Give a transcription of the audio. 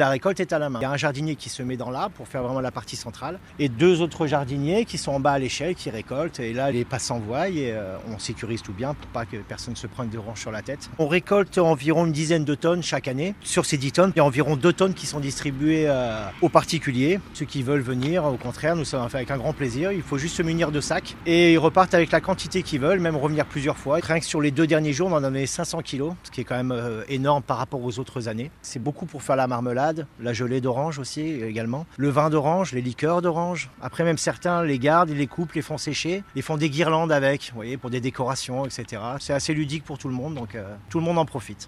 La récolte est à la main. Il y a un jardinier qui se met dans l'arbre pour faire vraiment la partie centrale et deux autres jardiniers qui sont en bas à l'échelle qui récoltent. Et là, les passants voient et euh, on sécurise tout bien pour pas que personne se prenne de range sur la tête. On récolte environ une dizaine de tonnes chaque année. Sur ces 10 tonnes, il y a environ 2 tonnes qui sont distribuées euh, aux particuliers. Ceux qui veulent venir, au contraire, nous sommes fait avec un grand plaisir. Il faut juste se munir de sacs et ils repartent avec la quantité qu'ils veulent, même revenir plusieurs fois. Rien que sur les deux derniers jours, on en avait 500 kilos, ce qui est quand même euh, énorme par rapport aux autres années. C'est beaucoup pour faire la marmelade, la gelée d'orange aussi également, le vin d'orange, les liqueurs d'orange. Après, même certains les gardent, ils les coupent, les font sécher, ils font des guirlandes avec, vous voyez, pour des décorations, etc. C'est assez ludique pour tout le monde, donc euh, tout le monde en profite.